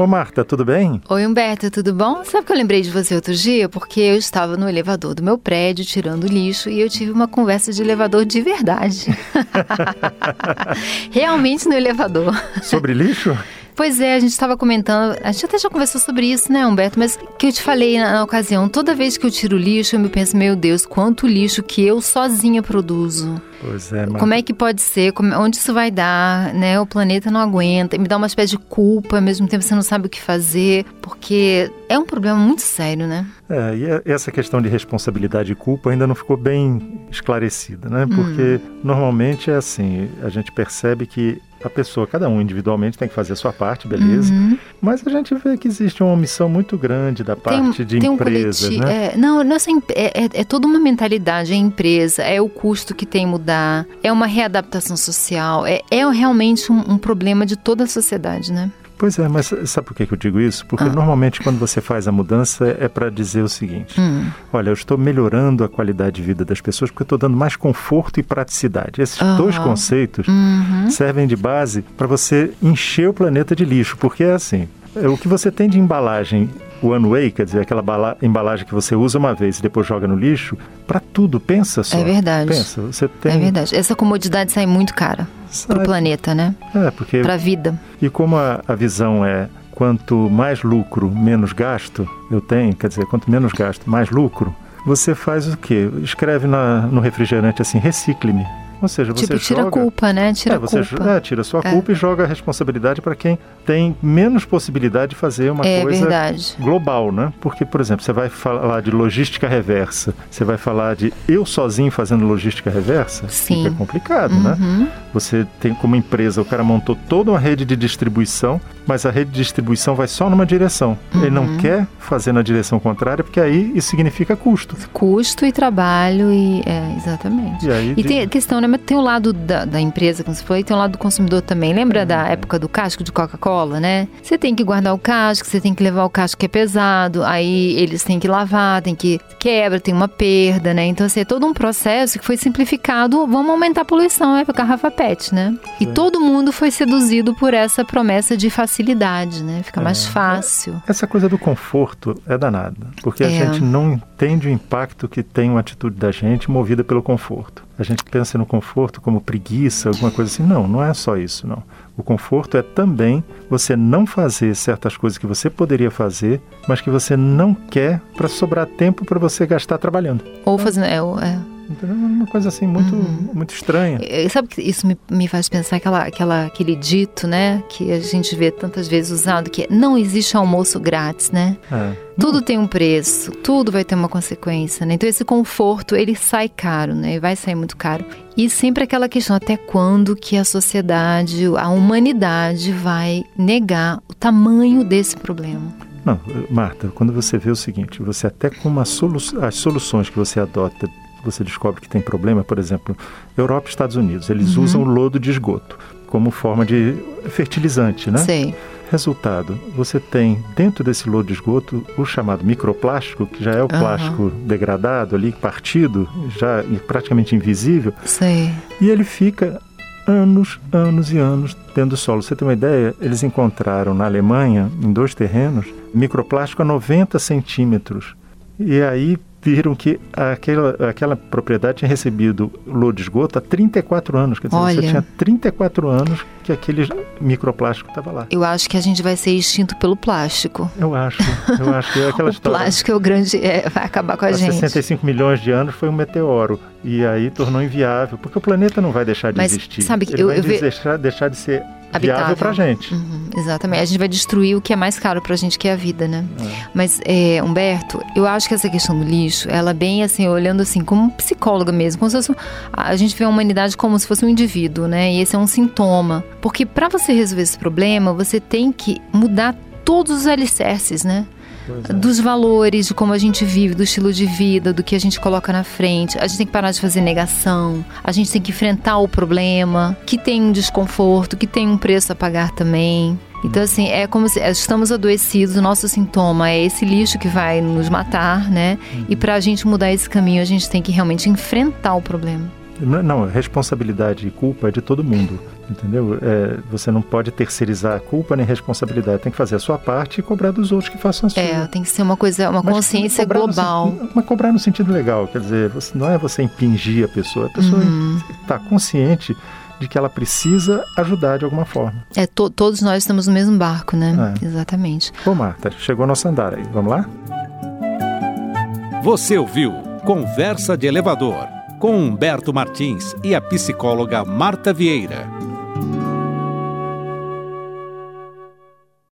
Ô Marta, tudo bem? Oi Humberto, tudo bom? Sabe que eu lembrei de você outro dia? Porque eu estava no elevador do meu prédio tirando lixo e eu tive uma conversa de elevador de verdade. Realmente no elevador. Sobre lixo? Pois é, a gente estava comentando, a gente até já conversou sobre isso, né, Humberto? Mas que eu te falei na, na, ocasião, toda vez que eu tiro lixo, eu me penso, meu Deus, quanto lixo que eu sozinha produzo. Pois é, Como é que pode ser? Como, onde isso vai dar? Né? O planeta não aguenta. Me dá uma espécie de culpa, ao mesmo tempo você não sabe o que fazer, porque é um problema muito sério, né? É, e é, essa questão de responsabilidade e culpa ainda não ficou bem esclarecida, né? Porque hum. normalmente é assim, a gente percebe que a pessoa, cada um individualmente tem que fazer a sua parte, beleza? Uhum. Mas a gente vê que existe uma omissão muito grande da parte tem, de tem empresas, um né? É, não, nossa, é, é, é, toda uma mentalidade, é empresa, é o custo que tem mudar, é uma readaptação social, é, é realmente um, um problema de toda a sociedade, né? Pois é, mas sabe por que eu digo isso? Porque ah. normalmente quando você faz a mudança é para dizer o seguinte: hum. olha, eu estou melhorando a qualidade de vida das pessoas porque eu estou dando mais conforto e praticidade. Esses uhum. dois conceitos uhum. servem de base para você encher o planeta de lixo, porque é assim: é, o que você tem de embalagem one way, quer dizer, aquela embalagem que você usa uma vez e depois joga no lixo, para tudo, pensa só. É verdade. Pensa, você tem... É verdade. Essa comodidade sai muito cara para o planeta, né? É, porque... Para a vida. E como a, a visão é quanto mais lucro, menos gasto eu tenho, quer dizer, quanto menos gasto, mais lucro, você faz o quê? Escreve na, no refrigerante assim, recicle-me. Ou seja, você tipo, tira joga, a culpa, né? Tira é, você, culpa. É, tira a sua é. culpa e joga a responsabilidade para quem tem menos possibilidade de fazer uma é coisa verdade. global, né? Porque, por exemplo, você vai falar de logística reversa, você vai falar de eu sozinho fazendo logística reversa, Sim. fica complicado, né? uhum. né? Você tem como empresa, o cara montou toda uma rede de distribuição, mas a rede de distribuição vai só numa direção. Uhum. Ele não uhum. quer fazer na direção contrária, porque aí isso significa custo. Custo e trabalho e é, exatamente. E, aí, e tem a questão, né? Mas tem o lado da, da empresa, como você falou, e tem o lado do consumidor também. Lembra da uhum. época do casco de Coca-Cola, né? Você tem que guardar o casco, você tem que levar o casco que é pesado, aí eles têm que lavar, tem que quebra, tem uma perda, né? Então, assim, é todo um processo que foi simplificado. Vamos aumentar a poluição, é para garrafa PET, né? E todo mundo foi seduzido por essa promessa de facilidade, né? Fica é. mais fácil. Essa coisa do conforto é danada, porque a é. gente não entende o impacto que tem uma atitude da gente movida pelo conforto. A gente pensa no conforto como preguiça, alguma coisa assim. Não, não é só isso, não. O conforto é também você não fazer certas coisas que você poderia fazer, mas que você não quer para sobrar tempo para você gastar trabalhando. Ou fazendo. É, é então, é uma coisa assim muito, uhum. muito estranha. Sabe que isso me, me faz pensar aquela, aquela, aquele dito, né? Que a gente vê tantas vezes usado, que é, não existe almoço grátis, né? É. Tudo tem um preço, tudo vai ter uma consequência, né? Então esse conforto, ele sai caro, né? Vai sair muito caro. E sempre aquela questão, até quando que a sociedade, a humanidade vai negar o tamanho desse problema? Não, Marta, quando você vê o seguinte, você até com uma solu as soluções que você adota você descobre que tem problema, por exemplo, Europa e Estados Unidos, eles uhum. usam lodo de esgoto como forma de fertilizante, né? Sim. Resultado, você tem dentro desse lodo de esgoto o chamado microplástico, que já é o uhum. plástico degradado ali, partido, já praticamente invisível. Sim. E ele fica anos, anos e anos dentro do solo. Você tem uma ideia? Eles encontraram na Alemanha, em dois terrenos, microplástico a 90 centímetros. E aí viram que aquela, aquela propriedade tinha recebido lodo de esgoto há 34 anos. Quer dizer, Olha, você tinha 34 anos que aquele microplástico estava lá. Eu acho que a gente vai ser extinto pelo plástico. Eu acho, eu acho que é aquela o história. Plástico é o grande, é, vai acabar com a há gente. 65 milhões de anos foi um meteoro e aí tornou inviável, porque o planeta não vai deixar de Mas, existir. Sabe, Ele eu, vai eu deixar, deixar de ser viável para gente. Uhum, exatamente. A gente vai destruir o que é mais caro para a gente, que é a vida, né? É. Mas, é, Humberto, eu acho que essa questão do lixo, ela bem assim, olhando assim, como psicóloga mesmo, como se fosse, a gente vê a humanidade como se fosse um indivíduo, né? E esse é um sintoma. Porque para você resolver esse problema, você tem que mudar todos os alicerces, né? É. dos valores, de como a gente vive, do estilo de vida, do que a gente coloca na frente. A gente tem que parar de fazer negação, a gente tem que enfrentar o problema, que tem um desconforto, que tem um preço a pagar também. Então, assim, é como se estamos adoecidos, o nosso sintoma é esse lixo que vai nos matar, né? E para a gente mudar esse caminho, a gente tem que realmente enfrentar o problema. Não, responsabilidade e culpa é de todo mundo. Entendeu? É, você não pode terceirizar a culpa nem responsabilidade. Tem que fazer a sua parte e cobrar dos outros que façam a sua. É, tem que ser uma coisa, uma mas consciência global. No, mas cobrar no sentido legal, quer dizer, você, não é você impingir a pessoa, a pessoa está uhum. consciente de que ela precisa ajudar de alguma forma. É, to, todos nós estamos no mesmo barco, né? É. Exatamente. Bom, Marta, chegou nosso andar aí. Vamos lá? Você ouviu Conversa de Elevador com Humberto Martins e a psicóloga Marta Vieira.